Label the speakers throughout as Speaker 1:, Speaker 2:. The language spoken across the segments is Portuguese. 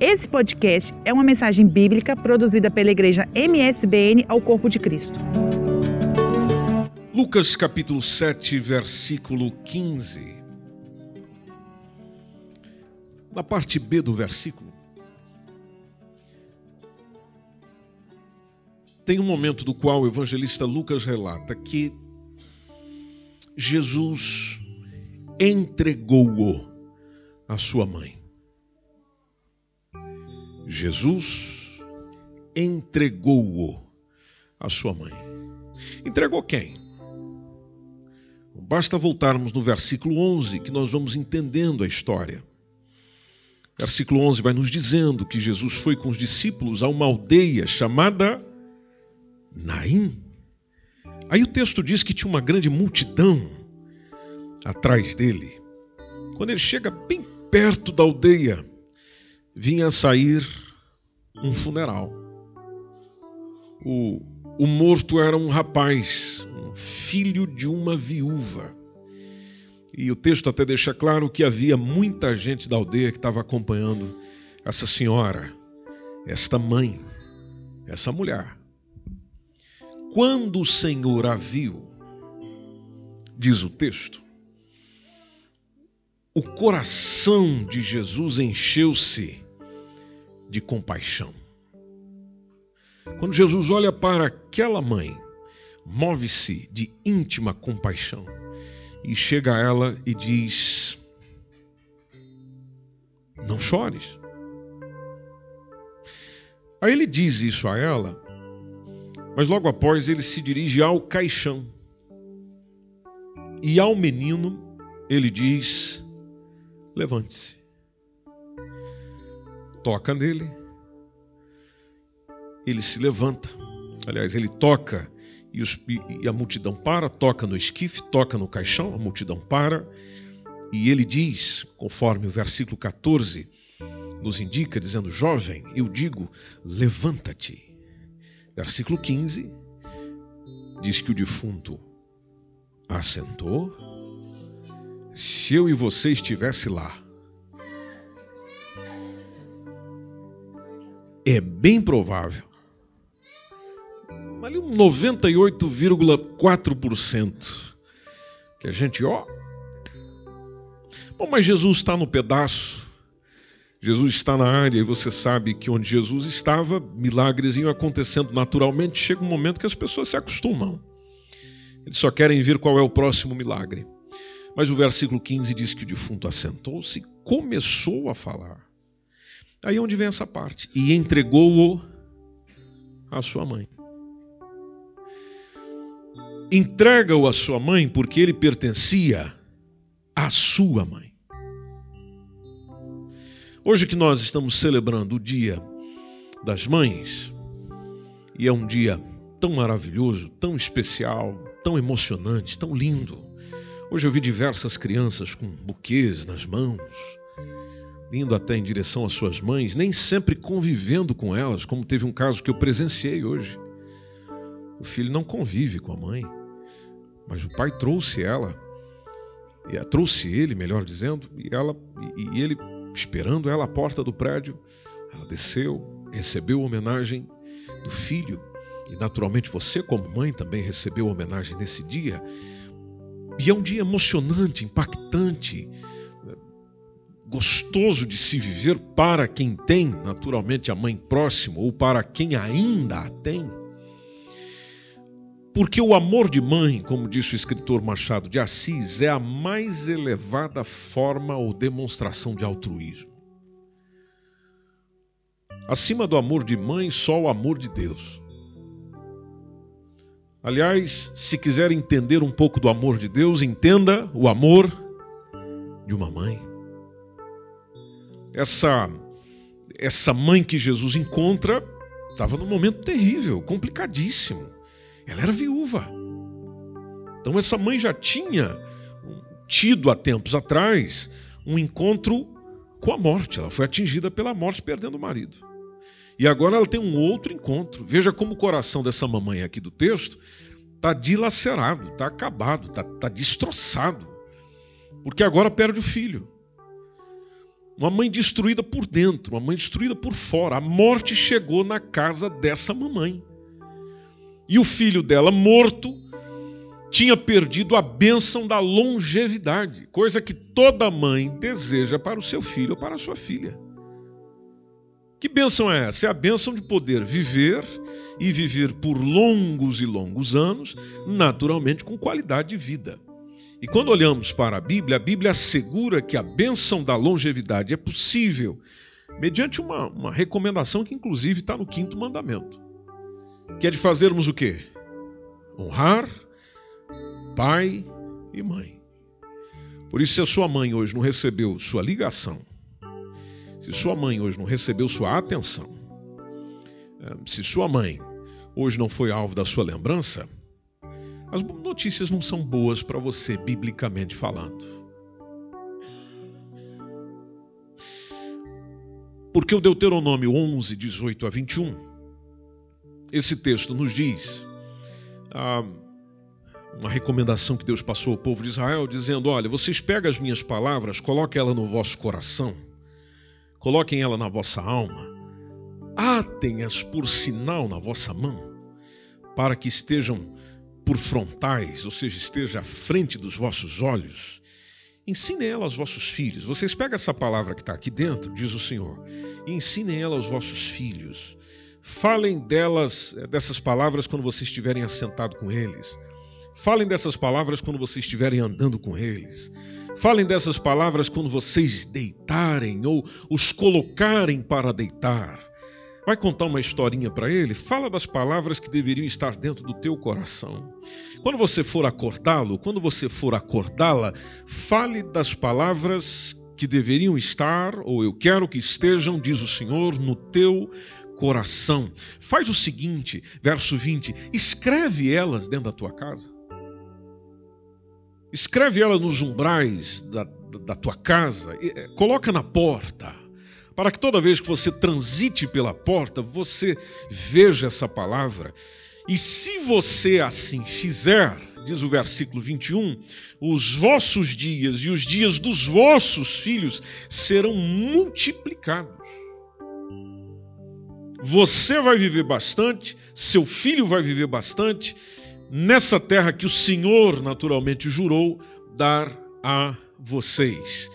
Speaker 1: Esse podcast é uma mensagem bíblica produzida pela igreja MSBN ao Corpo de Cristo.
Speaker 2: Lucas capítulo 7, versículo 15. Na parte B do versículo, tem um momento do qual o evangelista Lucas relata que Jesus entregou-o à sua mãe. Jesus entregou-o à sua mãe. Entregou quem? Basta voltarmos no versículo 11 que nós vamos entendendo a história. Versículo 11 vai nos dizendo que Jesus foi com os discípulos a uma aldeia chamada Naim. Aí o texto diz que tinha uma grande multidão atrás dele. Quando ele chega bem perto da aldeia, vinha sair um funeral. O, o morto era um rapaz, um filho de uma viúva. E o texto até deixa claro que havia muita gente da aldeia que estava acompanhando essa senhora, esta mãe, essa mulher. Quando o Senhor a viu, diz o texto, o coração de Jesus encheu-se de compaixão. Quando Jesus olha para aquela mãe, move-se de íntima compaixão e chega a ela e diz: Não chores. Aí ele diz isso a ela, mas logo após ele se dirige ao caixão. E ao menino ele diz: Levante-se. Toca nele. Ele se levanta. Aliás, ele toca e, os, e, a multidão para, toca no esquife, toca no caixão, a multidão para, e ele diz, conforme o versículo 14 nos indica, dizendo: Jovem, eu digo, levanta-te. Versículo 15 diz que o defunto assentou. Se eu e você estivesse lá, é bem provável ali um 98,4% que a gente, ó. Bom, mas Jesus está no pedaço. Jesus está na área e você sabe que onde Jesus estava, milagres iam acontecendo naturalmente. Chega um momento que as pessoas se acostumam. Eles só querem ver qual é o próximo milagre. Mas o versículo 15 diz que o defunto assentou-se e começou a falar. Aí é onde vem essa parte. E entregou-o à sua mãe entrega-o à sua mãe porque ele pertencia à sua mãe. Hoje que nós estamos celebrando o Dia das Mães, e é um dia tão maravilhoso, tão especial, tão emocionante, tão lindo. Hoje eu vi diversas crianças com buquês nas mãos, indo até em direção às suas mães, nem sempre convivendo com elas, como teve um caso que eu presenciei hoje. O filho não convive com a mãe. Mas o pai trouxe ela, e trouxe ele, melhor dizendo, e ela e ele esperando ela à porta do prédio, ela desceu, recebeu a homenagem do filho, e naturalmente você como mãe também recebeu a homenagem nesse dia. E é um dia emocionante, impactante, gostoso de se viver para quem tem, naturalmente, a mãe próxima ou para quem ainda a tem. Porque o amor de mãe, como disse o escritor Machado de Assis, é a mais elevada forma ou demonstração de altruísmo. Acima do amor de mãe, só o amor de Deus. Aliás, se quiser entender um pouco do amor de Deus, entenda o amor de uma mãe. Essa essa mãe que Jesus encontra estava num momento terrível, complicadíssimo. Ela era viúva. Então essa mãe já tinha tido há tempos atrás um encontro com a morte. Ela foi atingida pela morte perdendo o marido. E agora ela tem um outro encontro. Veja como o coração dessa mamãe aqui do texto está dilacerado, está acabado, está tá destroçado. Porque agora perde o filho. Uma mãe destruída por dentro, uma mãe destruída por fora. A morte chegou na casa dessa mamãe. E o filho dela, morto, tinha perdido a bênção da longevidade, coisa que toda mãe deseja para o seu filho ou para a sua filha. Que bênção é essa? É a bênção de poder viver e viver por longos e longos anos, naturalmente com qualidade de vida. E quando olhamos para a Bíblia, a Bíblia assegura que a bênção da longevidade é possível mediante uma, uma recomendação que, inclusive, está no quinto mandamento, que é de fazermos o quê? Honrar pai e mãe. Por isso, se a sua mãe hoje não recebeu sua ligação, se sua mãe hoje não recebeu sua atenção, eh, se sua mãe hoje não foi alvo da sua lembrança, as notícias não são boas para você, biblicamente falando. Porque o Deuteronômio 11, 18 a 21, esse texto nos diz ah, uma recomendação que Deus passou ao povo de Israel, dizendo: Olha, vocês pegam as minhas palavras, coloquem ela no vosso coração, coloquem ela na vossa alma, atem-as por sinal na vossa mão, para que estejam por frontais, ou seja, esteja à frente dos vossos olhos. Ensinem ela aos vossos filhos. Vocês pegam essa palavra que está aqui dentro, diz o Senhor, e ensinem ela aos vossos filhos. Falem delas, eh, dessas palavras quando vocês estiverem assentados com eles. Falem dessas palavras quando vocês estiverem andando com eles. Falem dessas palavras quando vocês deitarem ou os colocarem para deitar. Vai contar uma historinha para ele? Fala das palavras que deveriam estar dentro do teu coração. Quando você for acordá-lo, quando você for acordá-la, fale das palavras que deveriam estar, ou eu quero que estejam, diz o Senhor, no teu coração. Faz o seguinte, verso 20: escreve elas dentro da tua casa. Escreve elas nos umbrais da, da tua casa, eh, coloca na porta para que toda vez que você transite pela porta, você veja essa palavra. E se você assim fizer, diz o versículo 21, os vossos dias e os dias dos vossos filhos serão multiplicados. Você vai viver bastante, seu filho vai viver bastante, nessa terra que o Senhor naturalmente jurou dar a vocês.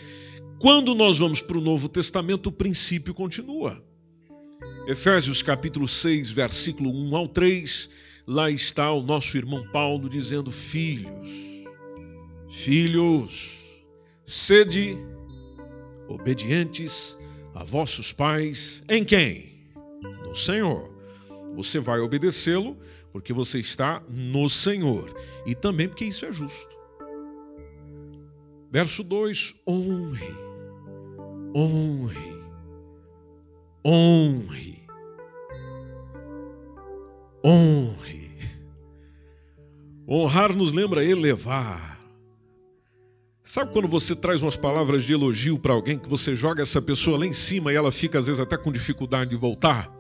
Speaker 2: Quando nós vamos para o Novo Testamento, o princípio continua. Efésios capítulo 6, versículo 1 ao 3, lá está o nosso irmão Paulo dizendo: Filhos, filhos, sede obedientes a vossos pais, em quem? No Senhor. Você vai obedecê-lo porque você está no Senhor e também porque isso é justo. Verso 2: honre honre, honre, honre. Honrar nos lembra elevar. Sabe quando você traz umas palavras de elogio para alguém que você joga essa pessoa lá em cima e ela fica às vezes até com dificuldade de voltar?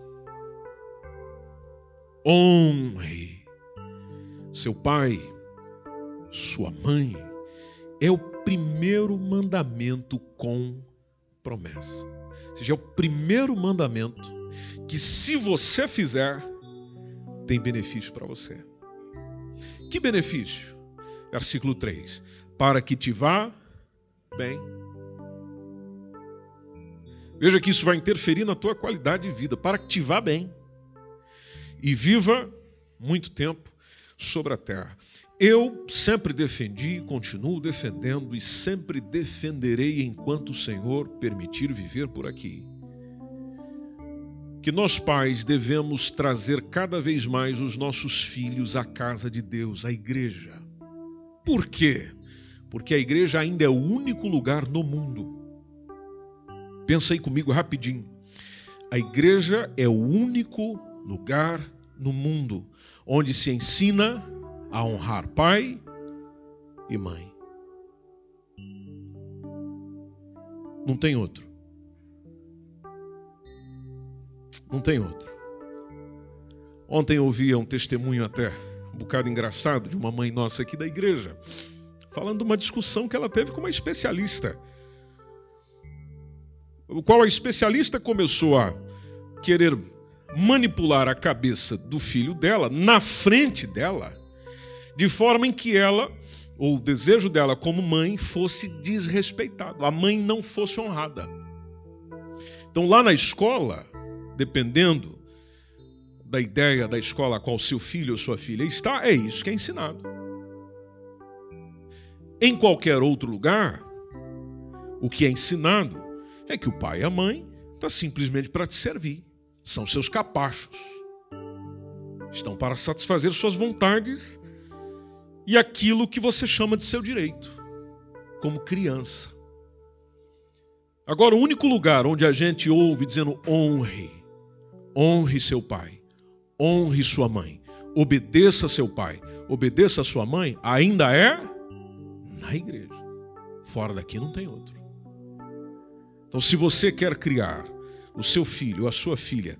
Speaker 2: Honre seu pai, sua mãe. É o primeiro mandamento com promessa. Ou seja, é o primeiro mandamento que, se você fizer, tem benefício para você. Que benefício? Versículo 3: Para que te vá bem. Veja que isso vai interferir na tua qualidade de vida, para que te vá bem e viva muito tempo sobre a terra. Eu sempre defendi, continuo defendendo e sempre defenderei enquanto o Senhor permitir viver por aqui. Que nós pais devemos trazer cada vez mais os nossos filhos à casa de Deus, à igreja. Por quê? Porque a igreja ainda é o único lugar no mundo. Pensa aí comigo rapidinho. A igreja é o único lugar no mundo onde se ensina a honrar pai e mãe. Não tem outro. Não tem outro. Ontem eu ouvi um testemunho até um bocado engraçado de uma mãe nossa aqui da igreja, falando de uma discussão que ela teve com uma especialista. o qual a especialista começou a querer manipular a cabeça do filho dela na frente dela, de forma em que ela, ou o desejo dela como mãe, fosse desrespeitado, a mãe não fosse honrada. Então, lá na escola, dependendo da ideia da escola a qual seu filho ou sua filha está, é isso que é ensinado. Em qualquer outro lugar, o que é ensinado é que o pai e a mãe está simplesmente para te servir. São seus capachos. Estão para satisfazer suas vontades e aquilo que você chama de seu direito, como criança. Agora, o único lugar onde a gente ouve dizendo honre, honre seu pai, honre sua mãe, obedeça seu pai, obedeça sua mãe, ainda é na igreja. Fora daqui não tem outro. Então, se você quer criar o seu filho a sua filha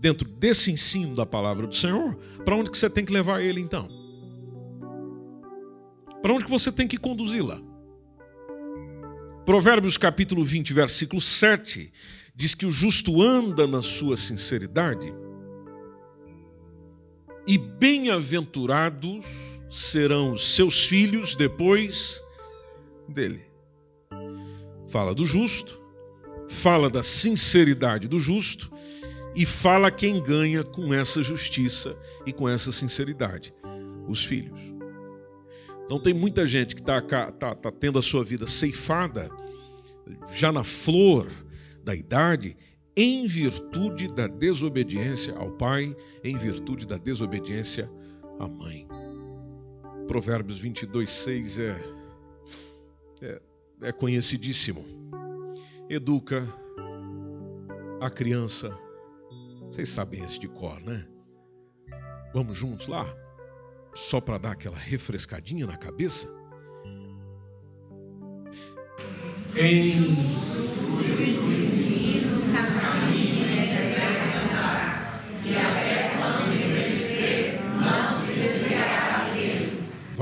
Speaker 2: dentro desse ensino da palavra do Senhor, para onde que você tem que levar ele então? Para onde que você tem que conduzi-la? Provérbios capítulo 20, versículo 7 diz que o justo anda na sua sinceridade e bem-aventurados serão os seus filhos depois dele. Fala do justo, fala da sinceridade do justo e fala quem ganha com essa justiça e com essa sinceridade: os filhos. Então, tem muita gente que está tá, tá tendo a sua vida ceifada já na flor da idade em virtude da desobediência ao pai, em virtude da desobediência à mãe. Provérbios 22, 6 é, é, é conhecidíssimo. Educa a criança. Vocês sabem esse de cor, né? Vamos juntos lá? Só para dar aquela refrescadinha na cabeça? Em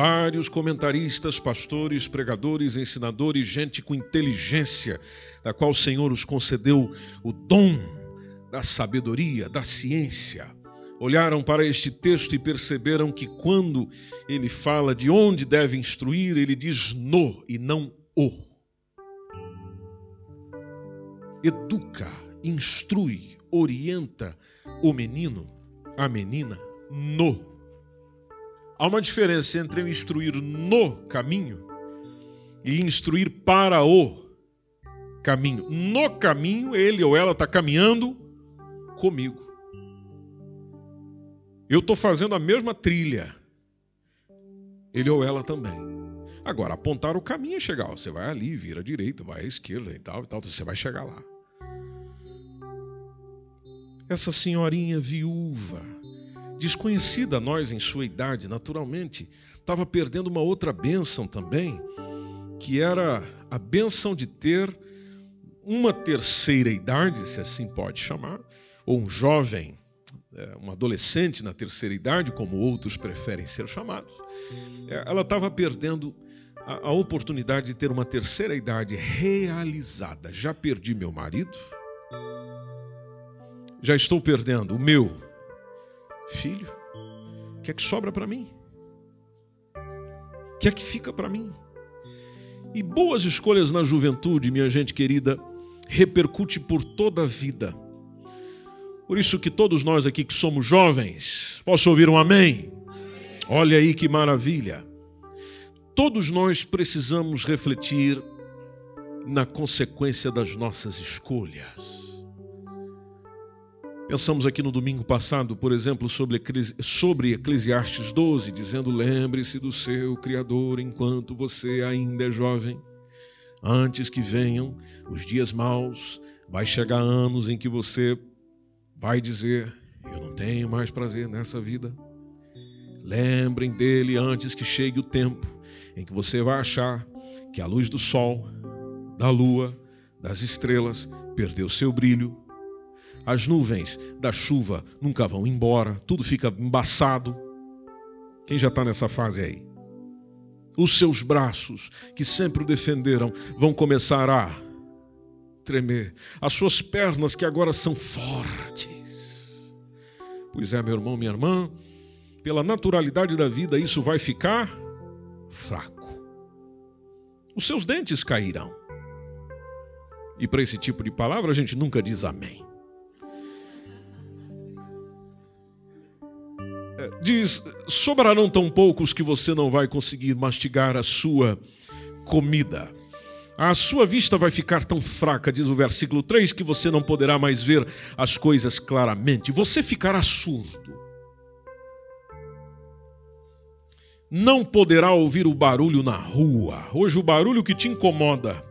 Speaker 2: Vários comentaristas, pastores, pregadores, ensinadores, gente com inteligência, da qual o Senhor os concedeu o dom da sabedoria, da ciência, olharam para este texto e perceberam que quando ele fala de onde deve instruir, ele diz no e não o. Educa, instrui, orienta o menino, a menina, no Há uma diferença entre eu instruir no caminho e instruir para o caminho. No caminho, ele ou ela está caminhando comigo. Eu estou fazendo a mesma trilha. Ele ou ela também. Agora, apontar o caminho é chegar. Você vai ali, vira à direita, vai à esquerda e tal, e tal. Você vai chegar lá. Essa senhorinha viúva desconhecida a nós em sua idade, naturalmente, estava perdendo uma outra bênção também, que era a bênção de ter uma terceira idade, se assim pode chamar, ou um jovem, é, um adolescente na terceira idade, como outros preferem ser chamados. É, ela estava perdendo a, a oportunidade de ter uma terceira idade realizada. Já perdi meu marido, já estou perdendo o meu Filho, o que é que sobra para mim? O que é que fica para mim? E boas escolhas na juventude, minha gente querida, repercute por toda a vida. Por isso que todos nós aqui que somos jovens, posso ouvir um amém? Olha aí que maravilha. Todos nós precisamos refletir na consequência das nossas escolhas. Pensamos aqui no domingo passado, por exemplo, sobre, sobre Eclesiastes 12, dizendo: Lembre-se do seu Criador enquanto você ainda é jovem. Antes que venham os dias maus, vai chegar anos em que você vai dizer: Eu não tenho mais prazer nessa vida. Lembrem dele antes que chegue o tempo em que você vai achar que a luz do sol, da lua, das estrelas perdeu seu brilho as nuvens da chuva nunca vão embora, tudo fica embaçado. Quem já está nessa fase aí? Os seus braços, que sempre o defenderam, vão começar a tremer, as suas pernas que agora são fortes. Pois é, meu irmão, minha irmã, pela naturalidade da vida, isso vai ficar fraco. Os seus dentes cairão. E para esse tipo de palavra a gente nunca diz amém. Diz: sobrarão tão poucos que você não vai conseguir mastigar a sua comida. A sua vista vai ficar tão fraca, diz o versículo 3, que você não poderá mais ver as coisas claramente. Você ficará surdo. Não poderá ouvir o barulho na rua. Hoje, o barulho que te incomoda.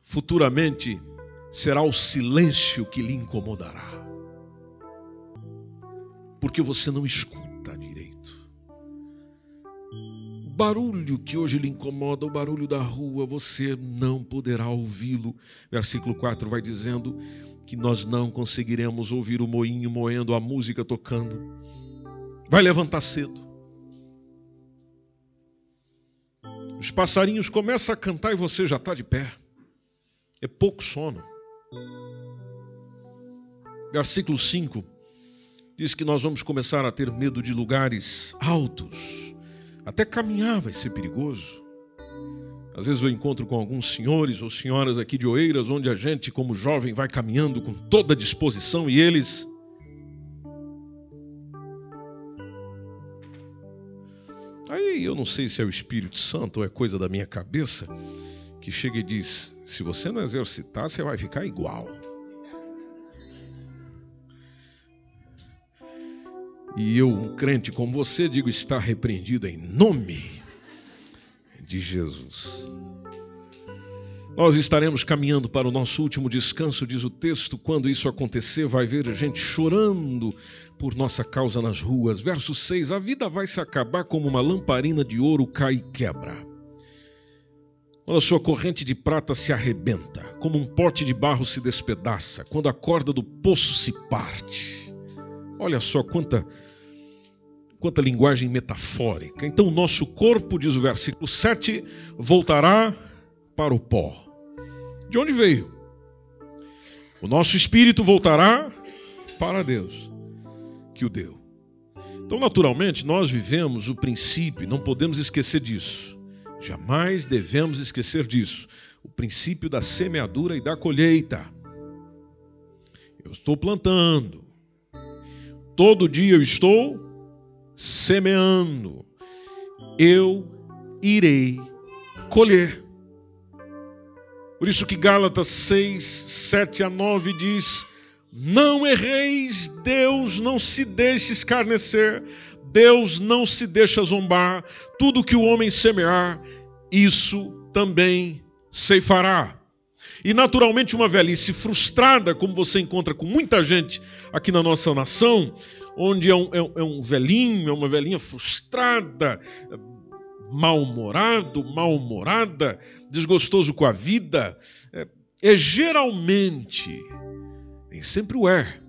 Speaker 2: Futuramente, será o silêncio que lhe incomodará. Porque você não escuta barulho que hoje lhe incomoda, o barulho da rua, você não poderá ouvi-lo. Versículo 4 vai dizendo que nós não conseguiremos ouvir o moinho moendo, a música tocando. Vai levantar cedo. Os passarinhos começam a cantar e você já está de pé. É pouco sono. Versículo 5 diz que nós vamos começar a ter medo de lugares altos até caminhar vai ser perigoso. Às vezes eu encontro com alguns senhores ou senhoras aqui de Oeiras, onde a gente, como jovem, vai caminhando com toda disposição e eles. Aí eu não sei se é o Espírito Santo ou é coisa da minha cabeça, que chega e diz: se você não exercitar, você vai ficar igual. E eu, um crente como você, digo: está repreendido em nome de Jesus. Nós estaremos caminhando para o nosso último descanso, diz o texto. Quando isso acontecer, vai ver gente chorando por nossa causa nas ruas. Verso 6: A vida vai se acabar como uma lamparina de ouro cai e quebra. Quando a sua corrente de prata se arrebenta, como um pote de barro se despedaça, quando a corda do poço se parte. Olha só quanta quanta linguagem metafórica. Então, o nosso corpo, diz o versículo 7, voltará para o pó. De onde veio? O nosso espírito voltará para Deus, que o deu. Então, naturalmente, nós vivemos o princípio, não podemos esquecer disso. Jamais devemos esquecer disso. O princípio da semeadura e da colheita. Eu estou plantando. Todo dia eu estou semeando, eu irei colher. Por isso que Gálatas 6, 7 a 9 diz: Não erreis, Deus não se deixe escarnecer, Deus não se deixa zombar, tudo que o homem semear, isso também ceifará. E naturalmente, uma velhice frustrada, como você encontra com muita gente aqui na nossa nação, onde é um, é um, é um velhinho, é uma velhinha frustrada, mal-humorado, mal-humorada, desgostoso com a vida, é, é geralmente, nem sempre o é,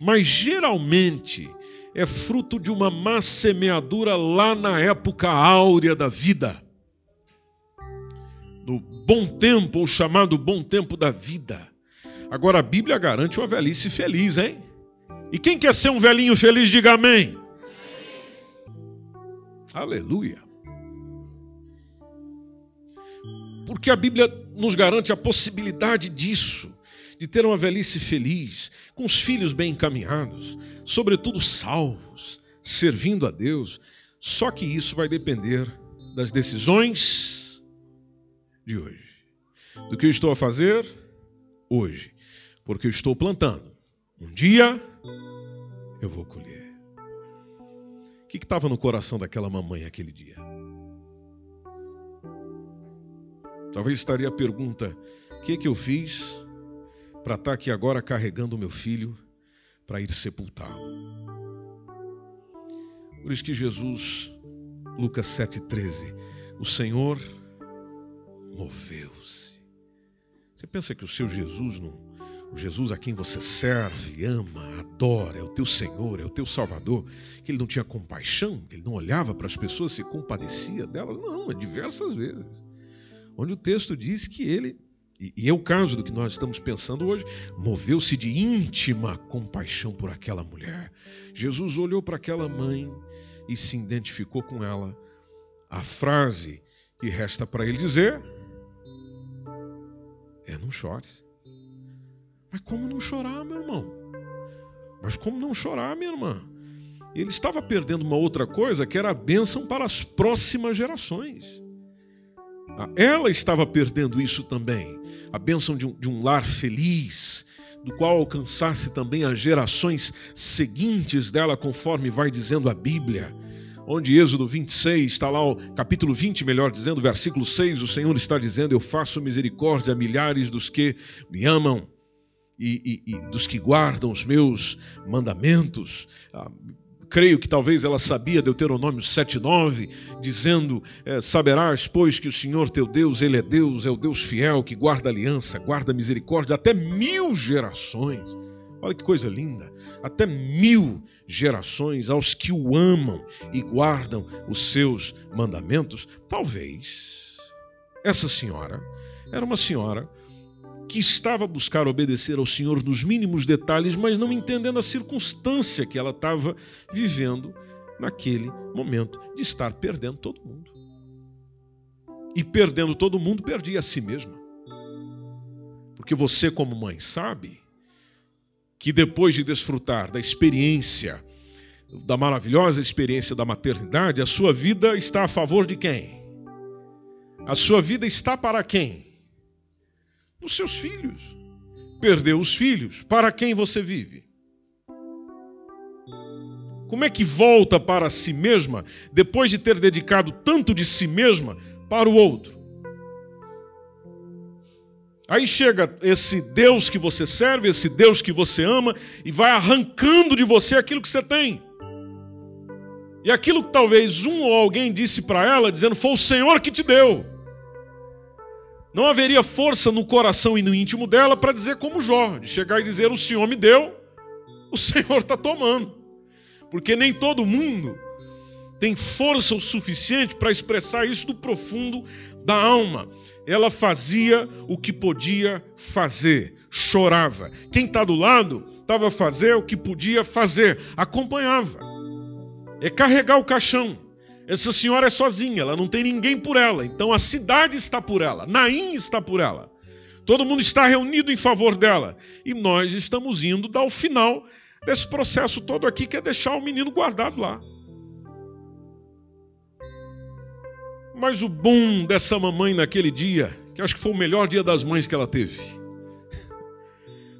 Speaker 2: mas geralmente é fruto de uma má semeadura lá na época áurea da vida. No bom tempo, ou chamado bom tempo da vida. Agora a Bíblia garante uma velhice feliz, hein? E quem quer ser um velhinho feliz, diga amém. amém. Aleluia. Porque a Bíblia nos garante a possibilidade disso, de ter uma velhice feliz, com os filhos bem encaminhados, sobretudo salvos, servindo a Deus. Só que isso vai depender das decisões de hoje. Do que eu estou a fazer hoje. Porque eu estou plantando. Um dia eu vou colher. O que estava no coração daquela mamãe aquele dia? Talvez estaria a pergunta: o que, que eu fiz para estar tá aqui agora carregando o meu filho para ir sepultá-lo? Por isso que Jesus, Lucas 7,13, o Senhor moveu-se. Você pensa que o seu Jesus não o Jesus a quem você serve, ama, adora, é o teu Senhor, é o teu Salvador, que ele não tinha compaixão, que ele não olhava para as pessoas, se compadecia delas, não, é diversas vezes. onde o texto diz que ele, e é o caso do que nós estamos pensando hoje, moveu-se de íntima compaixão por aquela mulher. Jesus olhou para aquela mãe e se identificou com ela. A frase que resta para ele dizer é: não chores. Mas como não chorar, meu irmão? Mas como não chorar, minha irmã? Ele estava perdendo uma outra coisa que era a bênção para as próximas gerações. Ah, ela estava perdendo isso também, a bênção de um, de um lar feliz, do qual alcançasse também as gerações seguintes dela, conforme vai dizendo a Bíblia onde Êxodo 26, está lá o capítulo 20, melhor dizendo, versículo 6, o Senhor está dizendo: Eu faço misericórdia a milhares dos que me amam e, e, e dos que guardam os meus mandamentos. Ah, creio que talvez ela sabia Deuteronômio 7,9, dizendo: é, Saberás, pois, que o Senhor teu Deus, Ele é Deus, é o Deus fiel, que guarda aliança, guarda misericórdia até mil gerações. Olha que coisa linda! Até mil gerações aos que o amam e guardam os seus mandamentos. Talvez essa senhora era uma senhora que estava a buscar obedecer ao Senhor nos mínimos detalhes, mas não entendendo a circunstância que ela estava vivendo naquele momento de estar perdendo todo mundo. E perdendo todo mundo, perdia a si mesma. Porque você, como mãe, sabe que depois de desfrutar da experiência, da maravilhosa experiência da maternidade, a sua vida está a favor de quem? A sua vida está para quem? Os seus filhos. Perdeu os filhos, para quem você vive? Como é que volta para si mesma depois de ter dedicado tanto de si mesma para o outro? Aí chega esse Deus que você serve, esse Deus que você ama, e vai arrancando de você aquilo que você tem. E aquilo que talvez um ou alguém disse para ela, dizendo: Foi o Senhor que te deu. Não haveria força no coração e no íntimo dela para dizer como Jó, de chegar e dizer: O Senhor me deu, o Senhor está tomando. Porque nem todo mundo tem força o suficiente para expressar isso do profundo da alma ela fazia o que podia fazer, chorava. Quem está do lado estava a fazer o que podia fazer, acompanhava. É carregar o caixão. Essa senhora é sozinha, ela não tem ninguém por ela, então a cidade está por ela, Naim está por ela. Todo mundo está reunido em favor dela. E nós estamos indo dar o final desse processo todo aqui, que é deixar o menino guardado lá. Mas o bom dessa mamãe naquele dia, que acho que foi o melhor dia das mães que ela teve.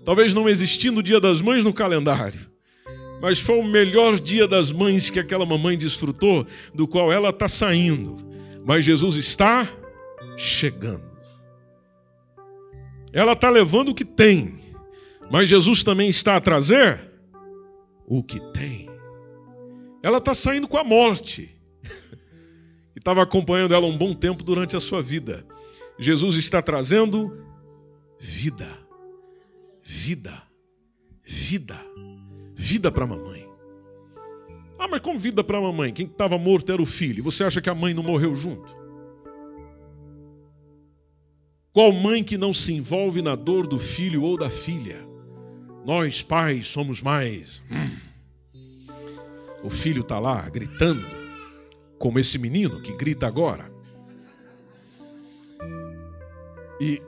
Speaker 2: Talvez não existindo o dia das mães no calendário, mas foi o melhor dia das mães que aquela mamãe desfrutou, do qual ela está saindo. Mas Jesus está chegando. Ela está levando o que tem, mas Jesus também está a trazer o que tem. Ela está saindo com a morte estava acompanhando ela um bom tempo durante a sua vida. Jesus está trazendo vida, vida, vida, vida para a mamãe. Ah, mas como vida para a mamãe? Quem estava morto era o filho. Você acha que a mãe não morreu junto? Qual mãe que não se envolve na dor do filho ou da filha? Nós, pais, somos mais. Hum. O filho está lá gritando como esse menino que grita agora. E,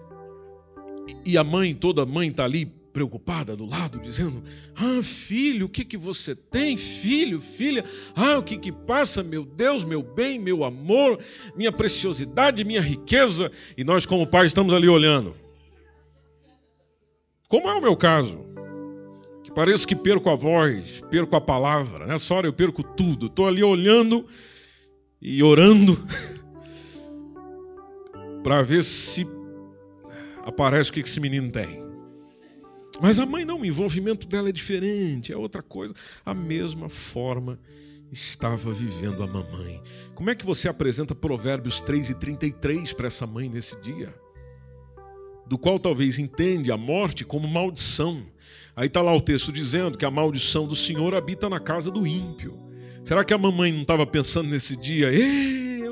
Speaker 2: e a mãe, toda mãe está ali preocupada do lado, dizendo: Ah, filho, o que, que você tem? Filho, filha, ah, o que, que passa? Meu Deus, meu bem, meu amor, minha preciosidade, minha riqueza. E nós, como pais, estamos ali olhando. Como é o meu caso? Que parece que perco a voz, perco a palavra. Nessa hora eu perco tudo. Estou ali olhando e orando para ver se aparece o que esse menino tem. Mas a mãe não, o envolvimento dela é diferente, é outra coisa. A mesma forma estava vivendo a mamãe. Como é que você apresenta Provérbios 3 e 33 para essa mãe nesse dia? Do qual talvez entende a morte como maldição. Aí está lá o texto dizendo que a maldição do Senhor habita na casa do ímpio. Será que a mamãe não estava pensando nesse dia?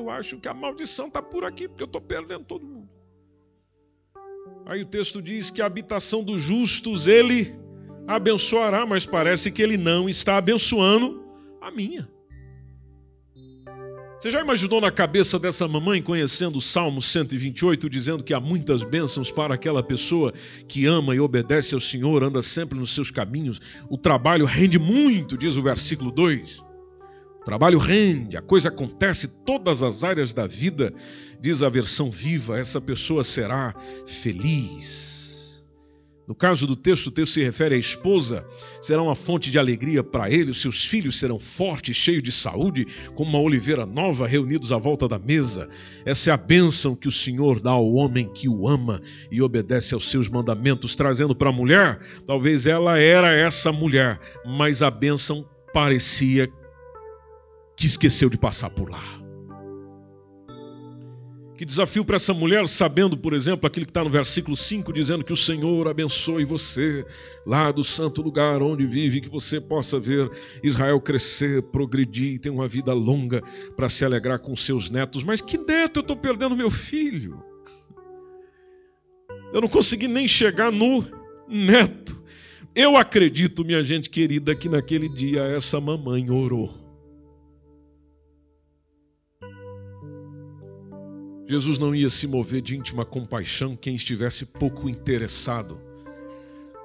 Speaker 2: eu acho que a maldição está por aqui, porque eu estou perdendo todo mundo. Aí o texto diz que a habitação dos justos ele abençoará, mas parece que ele não está abençoando a minha. Você já imaginou na cabeça dessa mamãe, conhecendo o Salmo 128, dizendo que há muitas bênçãos para aquela pessoa que ama e obedece ao Senhor, anda sempre nos seus caminhos? O trabalho rende muito, diz o versículo 2. Trabalho rende, a coisa acontece todas as áreas da vida, diz a versão viva, essa pessoa será feliz. No caso do texto, o texto se refere à esposa, será uma fonte de alegria para ele, os seus filhos serão fortes, cheios de saúde, como uma oliveira nova, reunidos à volta da mesa. Essa é a bênção que o Senhor dá ao homem que o ama e obedece aos seus mandamentos, trazendo para a mulher, talvez ela era essa mulher, mas a bênção parecia que esqueceu de passar por lá. Que desafio para essa mulher, sabendo, por exemplo, aquilo que está no versículo 5, dizendo que o Senhor abençoe você lá do santo lugar onde vive, que você possa ver Israel crescer, progredir e ter uma vida longa para se alegrar com seus netos. Mas que neto eu estou perdendo meu filho? Eu não consegui nem chegar no neto. Eu acredito, minha gente querida, que naquele dia essa mamãe orou Jesus não ia se mover de íntima compaixão quem estivesse pouco interessado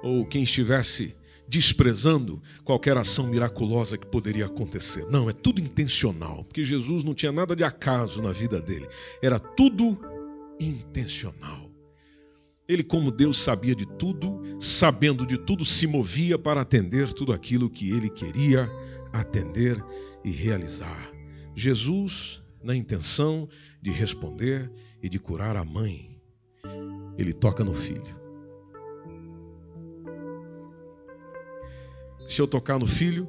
Speaker 2: ou quem estivesse desprezando qualquer ação miraculosa que poderia acontecer. Não, é tudo intencional, porque Jesus não tinha nada de acaso na vida dele. Era tudo intencional. Ele, como Deus, sabia de tudo, sabendo de tudo, se movia para atender tudo aquilo que ele queria atender e realizar. Jesus, na intenção de responder e de curar a mãe, ele toca no filho. Se eu tocar no filho,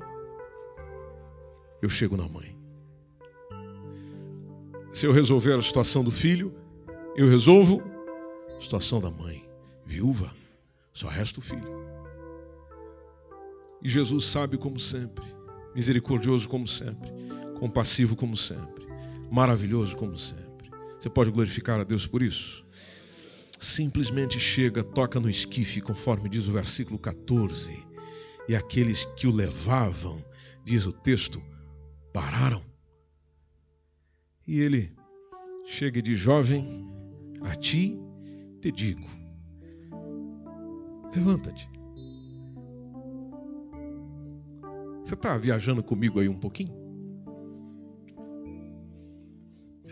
Speaker 2: eu chego na mãe. Se eu resolver a situação do filho, eu resolvo a situação da mãe. Viúva, só resta o filho. E Jesus sabe como sempre, misericordioso como sempre, compassivo como sempre, maravilhoso como sempre. Você pode glorificar a Deus por isso? Simplesmente chega, toca no esquife, conforme diz o versículo 14, e aqueles que o levavam, diz o texto, pararam. E ele chega e diz: Jovem, a ti te digo, levanta-te. Você está viajando comigo aí um pouquinho?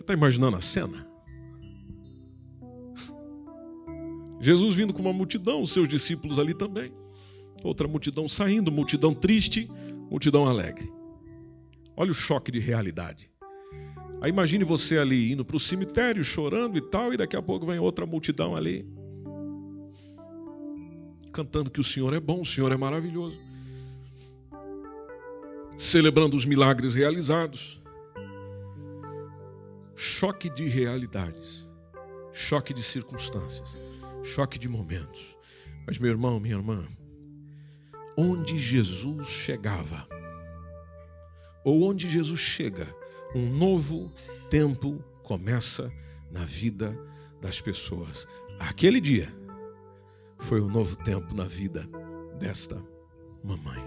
Speaker 2: Está imaginando a cena? Jesus vindo com uma multidão, os seus discípulos ali também. Outra multidão saindo, multidão triste, multidão alegre. Olha o choque de realidade. Aí imagine você ali indo para o cemitério, chorando e tal, e daqui a pouco vem outra multidão ali, cantando que o Senhor é bom, o Senhor é maravilhoso, celebrando os milagres realizados choque de realidades, choque de circunstâncias, choque de momentos. Mas, meu irmão, minha irmã, onde Jesus chegava, ou onde Jesus chega, um novo tempo começa na vida das pessoas. Aquele dia foi um novo tempo na vida desta mamãe.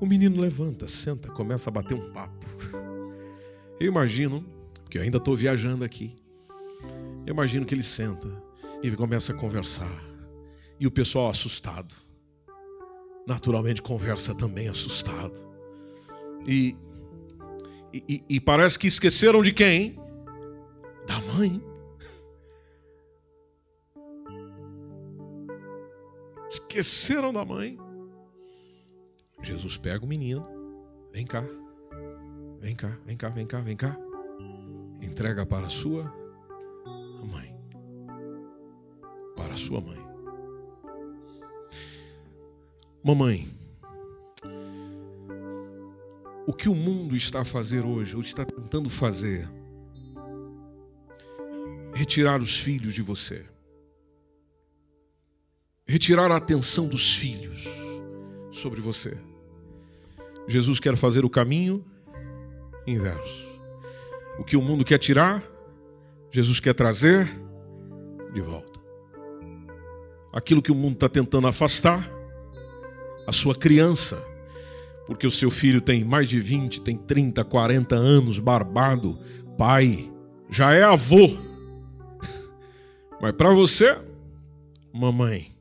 Speaker 2: O menino levanta, senta, começa a bater um papo. Eu imagino, porque eu ainda estou viajando aqui, eu imagino que ele senta e começa a conversar. E o pessoal assustado. Naturalmente conversa também assustado. E, e, e parece que esqueceram de quem? Da mãe. Esqueceram da mãe. Jesus pega o menino, vem cá, vem cá, vem cá, vem cá, vem cá, entrega para a sua mãe. Para a sua mãe. Mamãe, o que o mundo está a fazer hoje, ou está tentando fazer, retirar os filhos de você, retirar a atenção dos filhos sobre você. Jesus quer fazer o caminho inverso. O que o mundo quer tirar, Jesus quer trazer de volta. Aquilo que o mundo está tentando afastar, a sua criança, porque o seu filho tem mais de 20, tem 30, 40 anos, barbado, pai, já é avô. Mas para você, mamãe,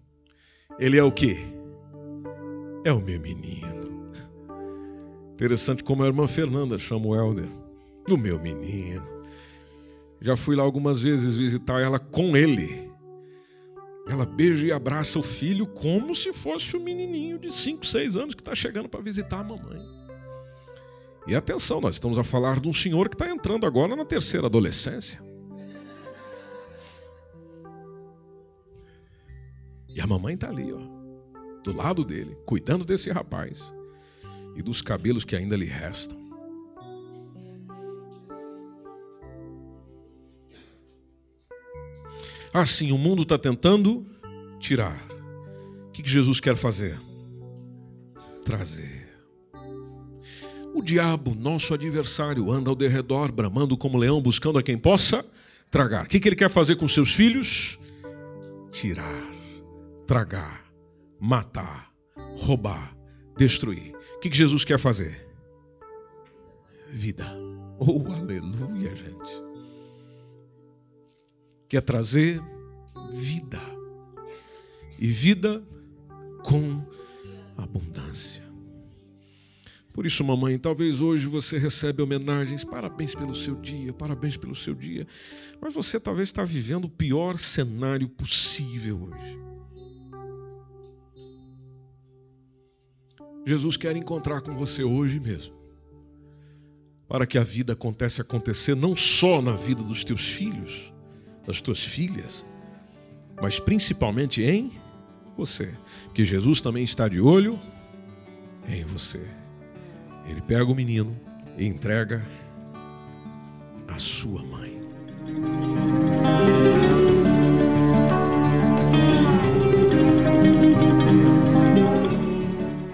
Speaker 2: ele é o quê? É o meu menino. Interessante como a irmã Fernanda chama o Helder. O meu menino. Já fui lá algumas vezes visitar ela com ele. Ela beija e abraça o filho como se fosse o menininho de 5, 6 anos que está chegando para visitar a mamãe. E atenção, nós estamos a falar de um senhor que está entrando agora na terceira adolescência. E a mamãe está ali, ó, do lado dele, cuidando desse rapaz e dos cabelos que ainda lhe restam. Assim, o mundo está tentando tirar. O que Jesus quer fazer? Trazer. O diabo, nosso adversário, anda ao derredor, bramando como leão, buscando a quem possa tragar. O que ele quer fazer com seus filhos? Tirar, tragar, matar, roubar, destruir. O que Jesus quer fazer? Vida. Oh, aleluia, gente quer trazer vida. E vida com abundância. Por isso, mamãe, talvez hoje você recebe homenagens, parabéns pelo seu dia, parabéns pelo seu dia. Mas você talvez está vivendo o pior cenário possível hoje. Jesus quer encontrar com você hoje mesmo. Para que a vida aconteça acontecer não só na vida dos teus filhos, das tuas filhas, mas principalmente em você, que Jesus também está de olho em você. Ele pega o menino e entrega a sua mãe.